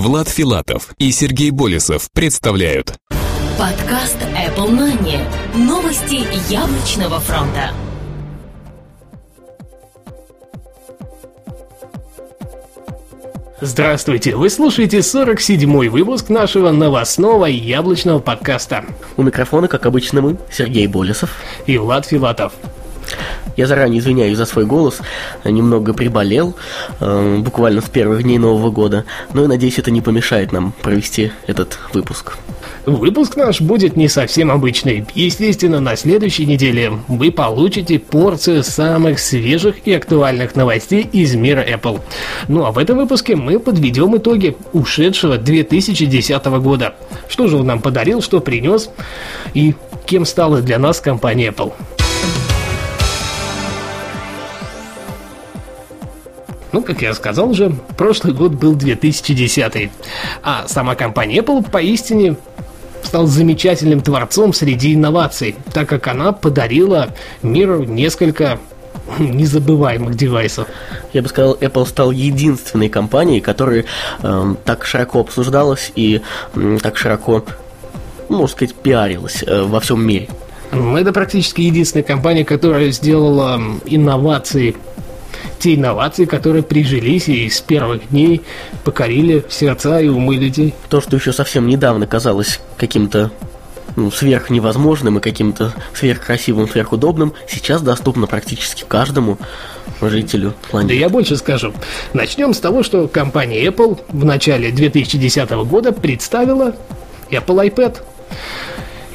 Влад Филатов и Сергей Болесов представляют Подкаст Apple Money. Новости яблочного фронта. Здравствуйте! Вы слушаете 47-й выпуск нашего новостного яблочного подкаста. У микрофона, как обычно, мы, Сергей Болесов. И Влад Филатов. Я заранее извиняюсь за свой голос, немного приболел, э, буквально с первых дней Нового года, но я надеюсь, это не помешает нам провести этот выпуск. Выпуск наш будет не совсем обычный. Естественно, на следующей неделе вы получите порцию самых свежих и актуальных новостей из мира Apple. Ну а в этом выпуске мы подведем итоги ушедшего 2010 года. Что же он нам подарил, что принес и кем стала для нас компания Apple. Ну, как я сказал уже, прошлый год был 2010, а сама компания Apple поистине стал замечательным творцом среди инноваций, так как она подарила миру несколько незабываемых девайсов. Я бы сказал, Apple стал единственной компанией, которая э, так широко обсуждалась и э, так широко, ну, можно сказать, пиарилась э, во всем мире. Это практически единственная компания, которая сделала инновации те инновации, которые прижились и с первых дней покорили сердца и умы людей. То, что еще совсем недавно казалось каким-то ну, сверх невозможным и каким-то сверхкрасивым, сверхудобным, сейчас доступно практически каждому жителю планеты. Да я больше скажу. Начнем с того, что компания Apple в начале 2010 года представила Apple iPad.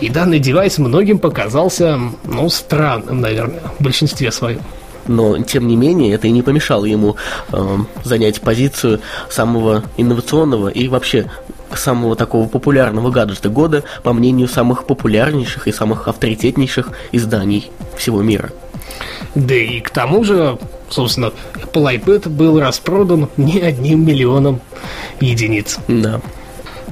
И данный девайс многим показался, ну, странным, наверное, в большинстве своем но тем не менее это и не помешало ему э, занять позицию самого инновационного и вообще самого такого популярного гаджета года, по мнению самых популярнейших и самых авторитетнейших изданий всего мира. Да и к тому же, собственно, Apple iPad был распродан не одним миллионом единиц. Да.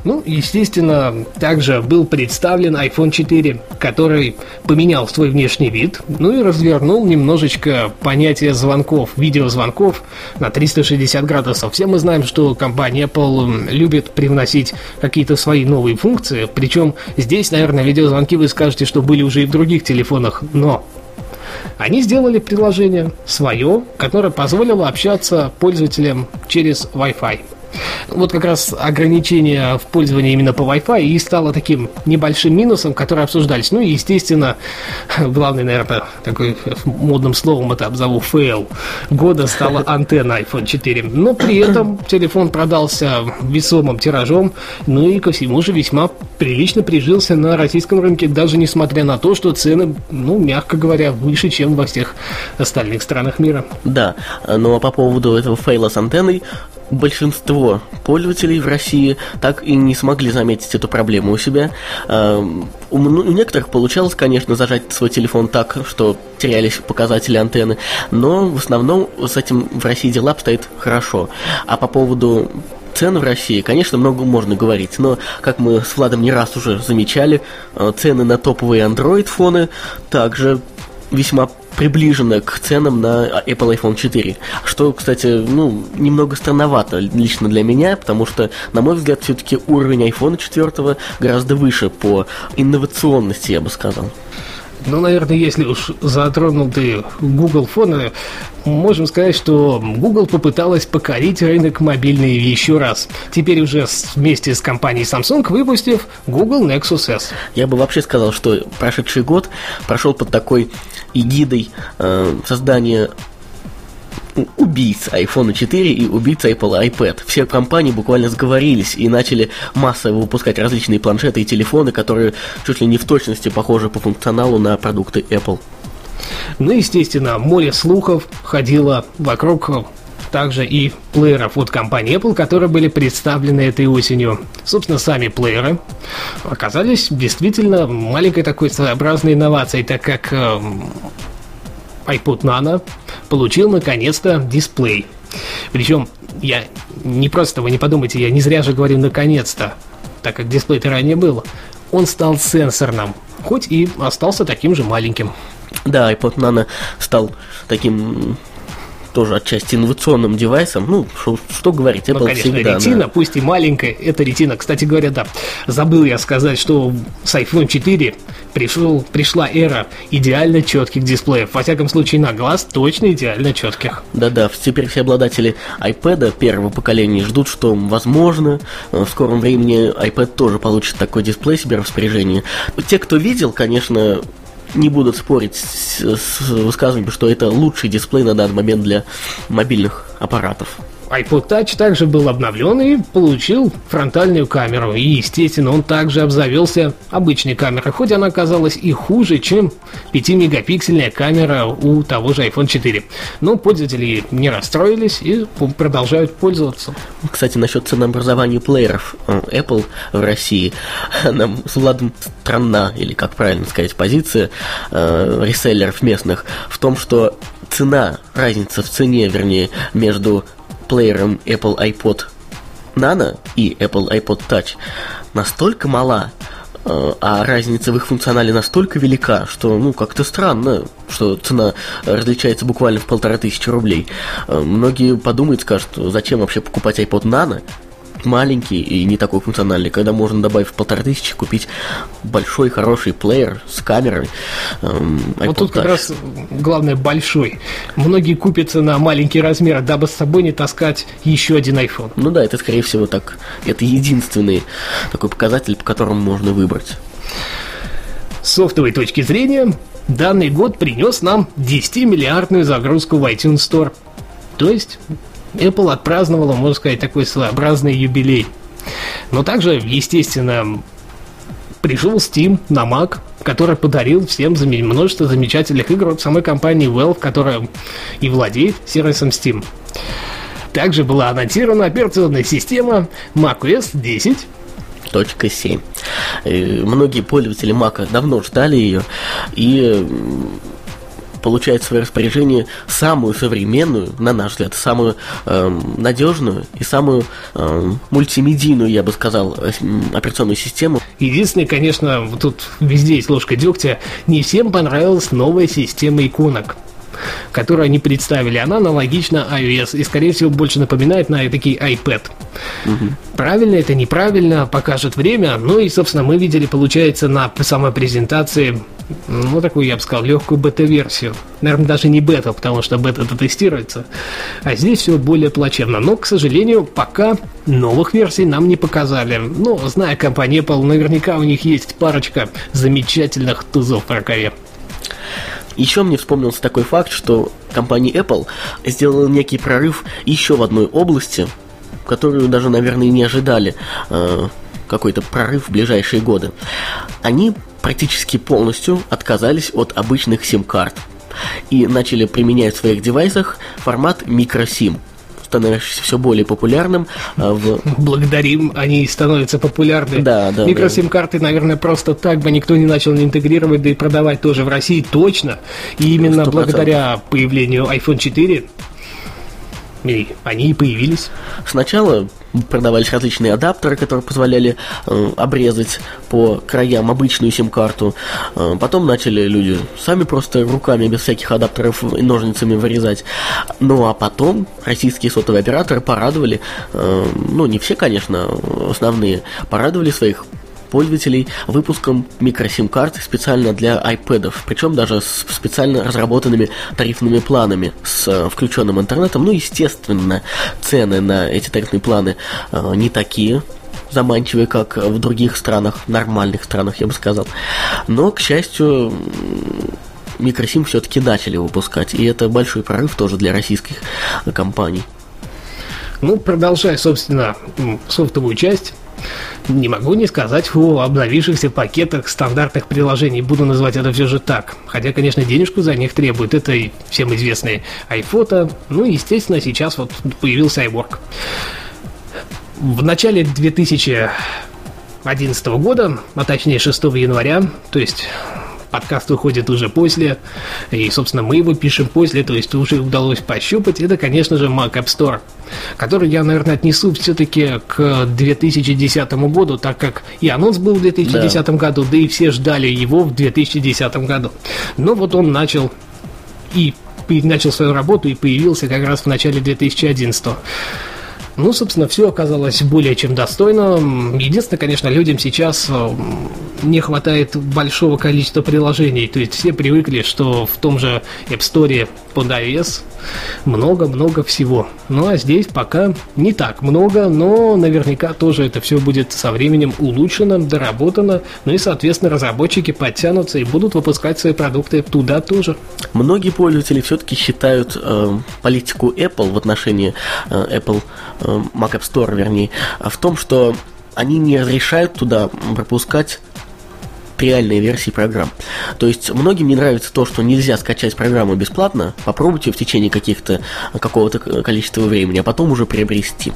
Ну, естественно, также был представлен iPhone 4, который поменял свой внешний вид, ну и развернул немножечко понятие звонков, видеозвонков на 360 градусов. Все мы знаем, что компания Apple любит привносить какие-то свои новые функции, причем здесь, наверное, видеозвонки вы скажете, что были уже и в других телефонах, но они сделали приложение свое, которое позволило общаться пользователям через Wi-Fi вот как раз ограничение в пользовании именно по Wi-Fi и стало таким небольшим минусом, который обсуждались. Ну и, естественно, главный, наверное, такой модным словом это обзову fail года стала антенна iPhone 4. Но при этом телефон продался весомым тиражом, ну и ко всему же весьма прилично прижился на российском рынке, даже несмотря на то, что цены, ну, мягко говоря, выше, чем во всех остальных странах мира. Да, но по поводу этого фейла с антенной, большинство пользователей в России так и не смогли заметить эту проблему у себя. Эм, у некоторых получалось, конечно, зажать свой телефон так, что терялись показатели антенны, но в основном с этим в России дела обстоят хорошо. А по поводу цен в России, конечно, много можно говорить, но, как мы с Владом не раз уже замечали, э, цены на топовые Android-фоны также весьма приближена к ценам на Apple iPhone 4. Что, кстати, ну, немного странновато лично для меня, потому что, на мой взгляд, все-таки уровень iPhone 4 гораздо выше по инновационности, я бы сказал. Ну, наверное, если уж затронул ты Google фоны, можем сказать, что Google попыталась покорить рынок мобильный еще раз. Теперь уже вместе с компанией Samsung выпустив Google Nexus S. Я бы вообще сказал, что прошедший год прошел под такой эгидой э, создания убийц iPhone 4 и убийц Apple iPad. Все компании буквально сговорились и начали массово выпускать различные планшеты и телефоны, которые чуть ли не в точности похожи по функционалу на продукты Apple. Ну, естественно, море слухов ходило вокруг также и плееров от компании Apple, которые были представлены этой осенью. Собственно, сами плееры оказались действительно маленькой такой своеобразной инновацией, так как э, iPod Nano получил наконец-то дисплей. Причем я не просто, вы не подумайте, я не зря же говорю наконец-то, так как дисплей-то ранее был. Он стал сенсорным, хоть и остался таким же маленьким. Да, iPod Nano стал таким тоже отчасти инновационным девайсом. Ну, что, что говорить, Apple ну, конечно, всегда. ретина, да. пусть и маленькая, это ретина. Кстати говоря, да, забыл я сказать, что с iPhone 4 пришел, пришла эра идеально четких дисплеев. Во всяком случае, на глаз точно идеально четких. Да-да, теперь все обладатели iPad первого поколения ждут, что, возможно, в скором времени iPad тоже получит такой дисплей себе в распоряжение. Те, кто видел, конечно, не будут спорить с, с высказыванием, что это лучший дисплей на данный момент для мобильных аппаратов iPod Touch также был обновлен и получил фронтальную камеру. И, естественно, он также обзавелся обычной камерой, хоть она оказалась и хуже, чем 5-мегапиксельная камера у того же iPhone 4. Но пользователи не расстроились и продолжают пользоваться. Кстати, насчет ценообразования плееров э, Apple в России, нам с Владом странна, или как правильно сказать, позиция э, реселлеров местных в том, что цена, разница в цене, вернее, между плеером Apple iPod Nano и Apple iPod Touch настолько мала, э, а разница в их функционале настолько велика, что, ну, как-то странно, что цена различается буквально в полторы тысячи рублей. Э, многие подумают, скажут, зачем вообще покупать iPod Nano, маленький и не такой функциональный, когда можно добавив полторы тысячи купить большой хороший плеер с камерой. Эм, вот тут как раз главное большой. Многие купятся на маленький размер, дабы с собой не таскать еще один iPhone. Ну да, это скорее всего так. Это единственный такой показатель, по которому можно выбрать. С софтовой точки зрения, данный год принес нам 10-миллиардную загрузку в iTunes Store. То есть Apple отпраздновала, можно сказать, такой своеобразный юбилей. Но также, естественно, пришел Steam на Mac, который подарил всем множество замечательных игр от самой компании Valve, которая и владеет сервисом Steam. Также была анонсирована операционная система macOS 10, точка 7. Многие пользователи Mac давно ждали ее, и получает в свое распоряжение самую современную, на наш взгляд, самую э, надежную и самую э, мультимедийную, я бы сказал, э, операционную систему. Единственное, конечно, тут везде есть ложка дегтя, не всем понравилась новая система иконок которую они представили, она аналогична iOS и, скорее всего, больше напоминает на такие iPad. Угу. Правильно это, неправильно, покажет время. Ну и, собственно, мы видели, получается, на самой презентации, ну, такую, я бы сказал, легкую бета-версию. Наверное, даже не бета, потому что бета-то тестируется. А здесь все более плачевно. Но, к сожалению, пока новых версий нам не показали. Но, зная компанию Apple, наверняка у них есть парочка замечательных тузов в рукаве. Еще мне вспомнился такой факт, что компания Apple сделала некий прорыв еще в одной области, которую даже, наверное, не ожидали э, какой-то прорыв в ближайшие годы. Они практически полностью отказались от обычных сим-карт и начали применять в своих девайсах формат микросим – становящийся все более популярным. А, в... Благодарим, они становятся популярны. Да, да. Микросим-карты, наверное, просто так бы никто не начал не интегрировать, да и продавать тоже в России точно. И именно 100%. благодаря появлению iPhone 4 и они и появились. Сначала продавались различные адаптеры, которые позволяли э, обрезать по краям обычную сим-карту. Э, потом начали люди сами просто руками, без всяких адаптеров и ножницами вырезать. Ну а потом российские сотовые операторы порадовали, э, ну не все, конечно, основные, порадовали своих пользователей выпуском микросим-карт специально для iPad, причем даже с специально разработанными тарифными планами с э, включенным интернетом. Ну, естественно, цены на эти тарифные планы э, не такие, заманчивые, как в других странах, нормальных странах, я бы сказал. Но, к счастью, микросим все-таки начали выпускать, и это большой прорыв тоже для российских компаний. Ну, продолжая, собственно, софтовую часть, не могу не сказать о обновившихся пакетах стандартных приложений. Буду называть это все же так. Хотя, конечно, денежку за них требуют. Это и всем известные iPhoto. Ну, естественно, сейчас вот появился iWork. В начале 2011 года, а точнее 6 января, то есть подкаст выходит уже после, и, собственно, мы его пишем после, то есть уже удалось пощупать, это, конечно же, Mac App Store, который я, наверное, отнесу все-таки к 2010 году, так как и анонс был в 2010 да. году, да и все ждали его в 2010 году. Но вот он начал и начал свою работу и появился как раз в начале 2011 ну, собственно, все оказалось более чем достойно. Единственное, конечно, людям сейчас э, не хватает большого количества приложений. То есть все привыкли, что в том же App Store под iOS много-много всего. Ну а здесь пока не так много, но наверняка тоже это все будет со временем улучшено, доработано, ну и, соответственно, разработчики подтянутся и будут выпускать свои продукты туда тоже. Многие пользователи все-таки считают э, политику Apple в отношении э, Apple э, Mac App Store, вернее, в том, что они не разрешают туда пропускать реальные версии программ. То есть многим не нравится то, что нельзя скачать программу бесплатно, попробуйте в течение каких-то какого-то количества времени, а потом уже приобрести.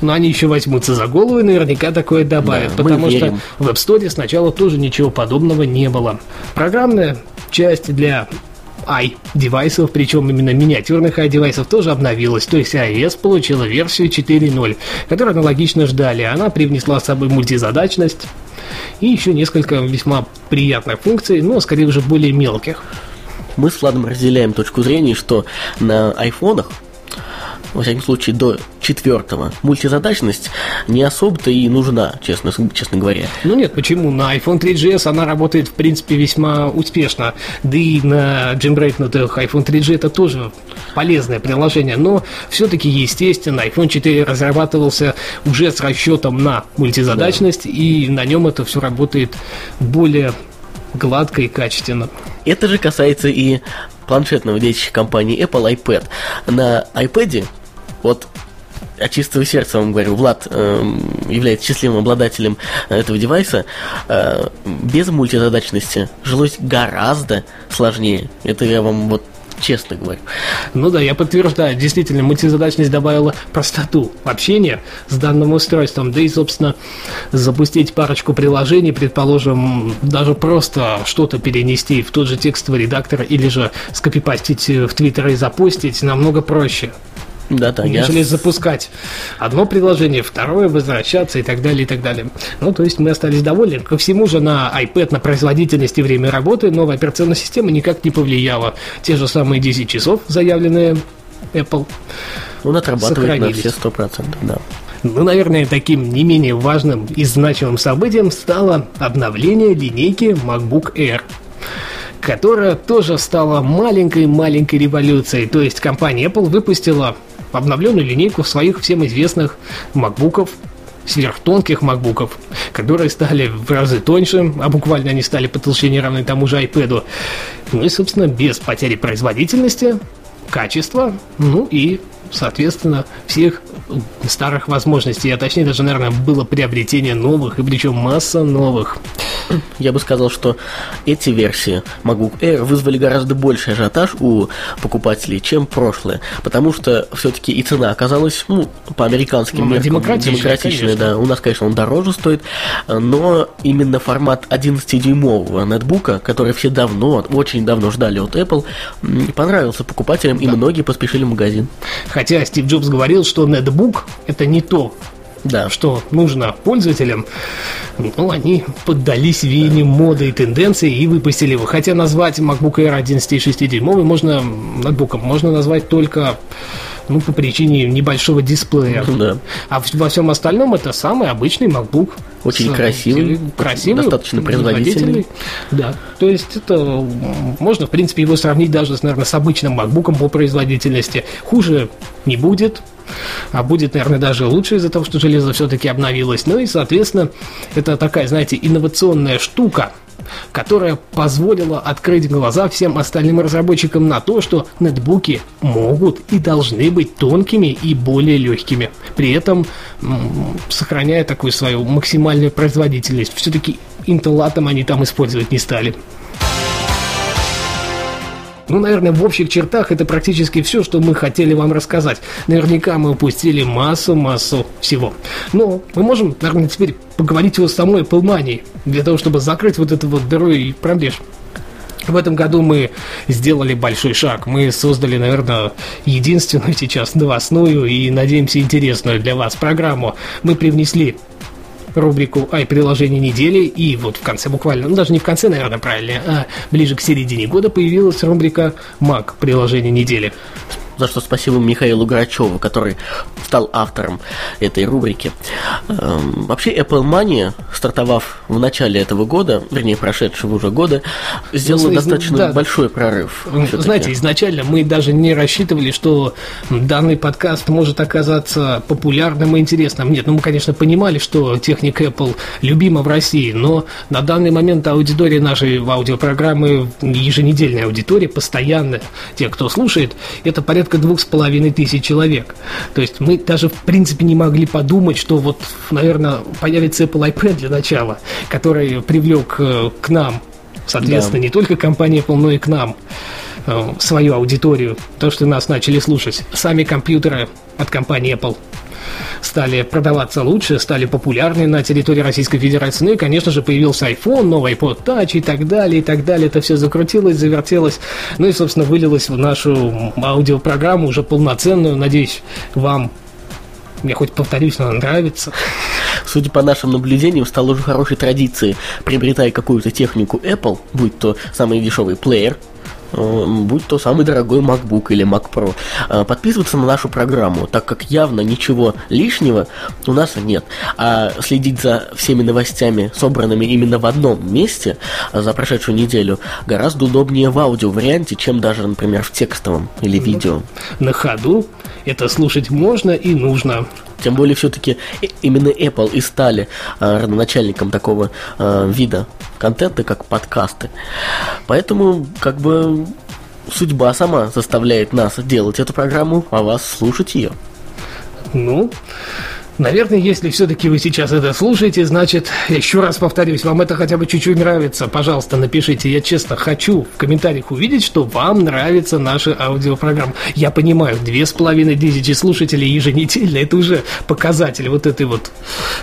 Но они еще возьмутся за голову и наверняка такое добавят, да, потому что в App Store сначала тоже ничего подобного не было. Программная часть для i-девайсов, причем именно миниатюрных i-девайсов, тоже обновилась. То есть iOS получила версию 4.0, которую аналогично ждали. Она привнесла с собой мультизадачность, и еще несколько весьма приятных функций, но скорее уже более мелких. Мы с Владом разделяем точку зрения, что на айфонах во всяком случае, до четвертого. Мультизадачность не особо-то и нужна, честно, честно говоря. Ну нет, почему? На iPhone 3GS она работает, в принципе, весьма успешно. Да и на джембрейкнутых iPhone 3G это тоже полезное приложение. Но все-таки, естественно, iPhone 4 разрабатывался уже с расчетом на мультизадачность, да. и на нем это все работает более гладко и качественно. Это же касается и планшетного детища компании Apple iPad. На iPad вот от чистого сердца вам говорю, Влад э, является счастливым обладателем этого девайса. Э, без мультизадачности жилось гораздо сложнее. Это я вам вот честно говорю. Ну да, я подтверждаю, действительно, мультизадачность добавила простоту общения с данным устройством, да и, собственно, запустить парочку приложений, предположим, даже просто что-то перенести в тот же текстовый редактор или же скопипастить в Твиттер и запустить намного проще. Да, нежели я... запускать одно приложение, второе, возвращаться и так далее, и так далее. Ну, то есть мы остались довольны. Ко всему же на iPad, на производительность и время работы новая операционная система никак не повлияла. Те же самые 10 часов, заявленные Apple, Он отрабатывает на все 100%, да. Ну, наверное, таким не менее важным и значимым событием стало обновление линейки MacBook Air которая тоже стала маленькой-маленькой революцией. То есть компания Apple выпустила обновленную линейку своих всем известных макбуков, сверхтонких макбуков, которые стали в разы тоньше, а буквально они стали по толщине равны тому же iPad. Ну и, собственно, без потери производительности, качества, ну и, соответственно, всех старых возможностей, а точнее даже, наверное, было приобретение новых, и причем масса новых. Я бы сказал, что эти версии MacBook Air вызвали гораздо больше ажиотаж у покупателей, чем прошлые, потому что все-таки и цена оказалась, ну, по американским ну, меркам, демократичной, да. У нас, конечно, он дороже стоит, но именно формат 11-дюймового нетбука, который все давно, очень давно ждали от Apple, понравился покупателям, да. и многие поспешили в магазин. Хотя Стив Джобс говорил, что нетбук это не то, да. что нужно пользователям, ну, они поддались веянию моды и тенденции и выпустили его. Хотя назвать MacBook Air 11,6 дюймовый можно, ноутбуком можно назвать только ну, по причине небольшого дисплея. Да. А во всем остальном это самый обычный MacBook. Очень с, красивый, красивый, достаточно производительный. Да, то есть это можно, в принципе, его сравнить даже, наверное, с обычным MacBook по производительности. Хуже не будет, а будет, наверное, даже лучше из-за того, что железо все-таки обновилось. Ну и, соответственно, это такая, знаете, инновационная штука, которая позволила открыть глаза всем остальным разработчикам на то, что нетбуки могут и должны быть тонкими и более легкими, при этом сохраняя такую свою максимальную производительность. Все-таки Intel Atom они там использовать не стали. Ну, наверное, в общих чертах это практически все, что мы хотели вам рассказать. Наверняка мы упустили массу-массу всего. Но мы можем, наверное, теперь поговорить о самой Apple для того, чтобы закрыть вот эту вот дыру и пробеж. В этом году мы сделали большой шаг. Мы создали, наверное, единственную сейчас новостную и, надеемся, интересную для вас программу. Мы привнесли рубрику «Ай, приложение недели», и вот в конце буквально, ну даже не в конце, наверное, правильно, а ближе к середине года появилась рубрика «Маг, приложение недели» за что спасибо Михаилу Грачеву, который стал автором этой рубрики. Эм, вообще Apple Money, стартовав в начале этого года, вернее, прошедшего уже года, сделала ну, достаточно да, большой прорыв. Знаете, изначально мы даже не рассчитывали, что данный подкаст может оказаться популярным и интересным. Нет, ну мы, конечно, понимали, что техника Apple любима в России, но на данный момент аудитория нашей аудиопрограммы, еженедельная аудитория, постоянная, те, кто слушает, это порядка порядка двух с половиной тысяч человек. То есть мы даже в принципе не могли подумать, что вот, наверное, появится Apple iPad для начала, который привлек э, к нам, соответственно, да. не только компания Apple, но и к нам э, свою аудиторию, то, что нас начали слушать. Сами компьютеры от компании Apple стали продаваться лучше, стали популярны на территории Российской Федерации. Ну и, конечно же, появился iPhone, новый iPod Touch и так далее, и так далее. Это все закрутилось, завертелось. Ну и, собственно, вылилось в нашу аудиопрограмму уже полноценную. Надеюсь, вам я хоть повторюсь, но нравится. Судя по нашим наблюдениям, стало уже хорошей традицией, приобретая какую-то технику Apple, будь то самый дешевый плеер, будь то самый дорогой MacBook или Mac Pro, э, подписываться на нашу программу, так как явно ничего лишнего у нас нет. А следить за всеми новостями, собранными именно в одном месте э, за прошедшую неделю, гораздо удобнее в аудио-варианте, чем даже, например, в текстовом или ну, видео. На ходу это слушать можно и нужно. Тем более, все-таки именно Apple и стали э, родоначальником такого э, вида контента, как подкасты. Поэтому, как бы, судьба сама заставляет нас делать эту программу, а вас слушать ее. Ну, Наверное, если все-таки вы сейчас это слушаете, значит, еще раз повторюсь, вам это хотя бы чуть-чуть нравится. Пожалуйста, напишите. Я честно хочу в комментариях увидеть, что вам нравится наша аудиопрограмма. Я понимаю, две с половиной тысячи слушателей еженедельно, это уже показатель вот этой вот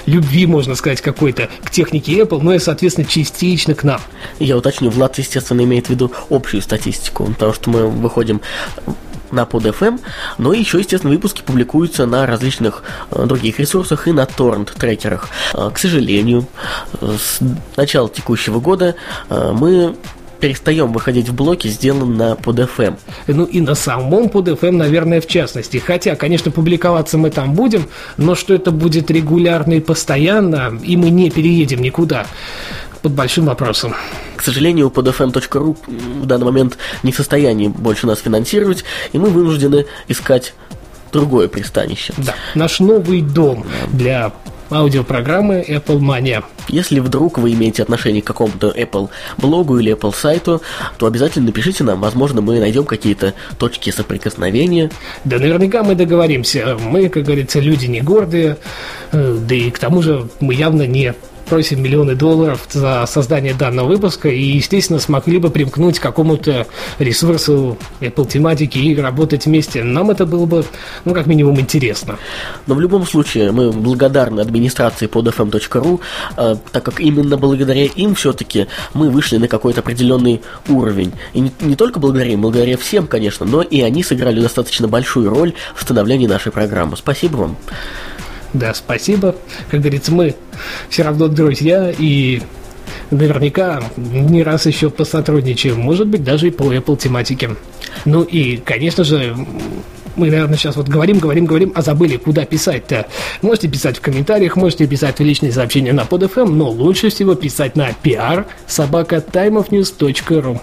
любви, можно сказать, какой-то к технике Apple, но и, соответственно, частично к нам. Я уточню, Влад, естественно, имеет в виду общую статистику, потому что мы выходим на PodFM, но еще, естественно, выпуски публикуются на различных э, других ресурсах и на торрент-трекерах. Э, к сожалению, с начала текущего года э, мы перестаем выходить в блоки, сделан на PodFM. Ну и на самом PodFM, наверное, в частности. Хотя, конечно, публиковаться мы там будем, но что это будет регулярно и постоянно, и мы не переедем никуда под большим вопросом. К сожалению, podfm.ru в данный момент не в состоянии больше нас финансировать, и мы вынуждены искать другое пристанище. Да, наш новый дом для аудиопрограммы Apple Mania. Если вдруг вы имеете отношение к какому-то Apple блогу или Apple сайту, то обязательно напишите нам, возможно, мы найдем какие-то точки соприкосновения. Да наверняка мы договоримся. Мы, как говорится, люди не гордые, э, да и к тому же мы явно не просим миллионы долларов за создание данного выпуска и, естественно, смогли бы примкнуть к какому-то ресурсу Apple тематики и работать вместе. Нам это было бы, ну, как минимум, интересно. Но в любом случае мы благодарны администрации podfm.ru, э, так как именно благодаря им все-таки мы вышли на какой-то определенный уровень. И не, не только благодаря им, благодаря всем, конечно, но и они сыграли достаточно большую роль в становлении нашей программы. Спасибо вам. Да, спасибо. Как говорится, мы все равно друзья и наверняка не раз еще посотрудничаем, может быть, даже и по Apple тематике. Ну и, конечно же, мы, наверное, сейчас вот говорим, говорим, говорим, а забыли, куда писать-то. Можете писать в комментариях, можете писать в личные сообщения на PodFM, но лучше всего писать на pr собака timeofnews.ru.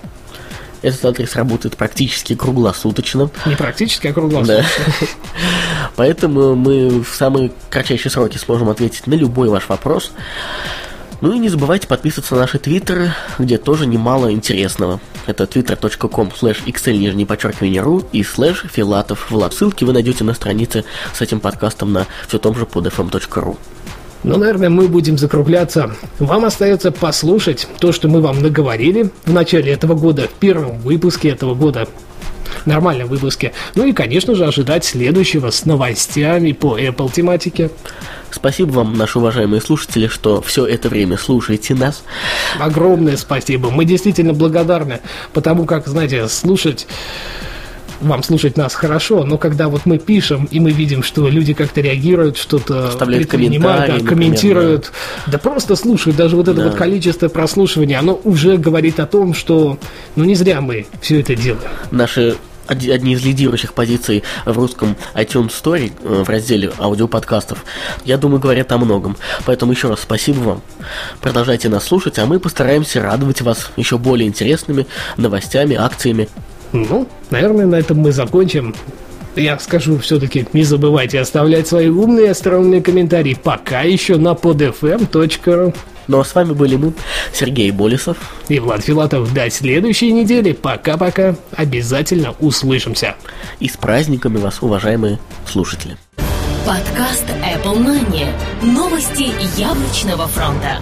Этот адрес работает практически круглосуточно. Не практически, а круглосуточно. Да. Поэтому мы в самые кратчайшие сроки сможем ответить на любой ваш вопрос. Ну и не забывайте подписываться на наши твиттеры, где тоже немало интересного. Это twitter.com slash xl нижнее подчеркивание ру и слэш филатов Влад. Ссылки вы найдете на странице с этим подкастом на все том же podfm.ru. Ну, наверное, мы будем закругляться. Вам остается послушать то, что мы вам наговорили в начале этого года, в первом выпуске этого года нормальном выпуске. Ну и, конечно же, ожидать следующего с новостями по Apple тематике. Спасибо вам, наши уважаемые слушатели, что все это время слушаете нас. Огромное спасибо. Мы действительно благодарны, потому как, знаете, слушать вам слушать нас хорошо, но когда вот мы пишем, и мы видим, что люди как-то реагируют, что-то Оставляют комментарии, да, комментируют, например, да. просто слушают, даже вот это Да. вот количество прослушиваний, оно уже говорит о том, что ну не зря мы все это делаем. Наши одни из лидирующих позиций в русском iTunes Store э, в разделе аудиоподкастов, я думаю, говорят о многом. Поэтому еще раз спасибо вам. Продолжайте нас слушать, а мы постараемся радовать вас еще более интересными новостями, акциями. Ну, наверное, на этом мы закончим. Я скажу все-таки, не забывайте оставлять свои умные и остроумные комментарии пока еще на podfm.ru. Ну а с вами были мы, Сергей Болесов. И Влад Филатов до следующей недели. Пока-пока. Обязательно услышимся. И с праздниками вас, уважаемые слушатели. Подкаст Apple Money. Новости яблочного фронта.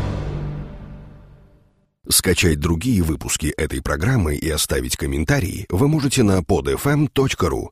Скачать другие выпуски этой программы и оставить комментарии вы можете на podfm.ru.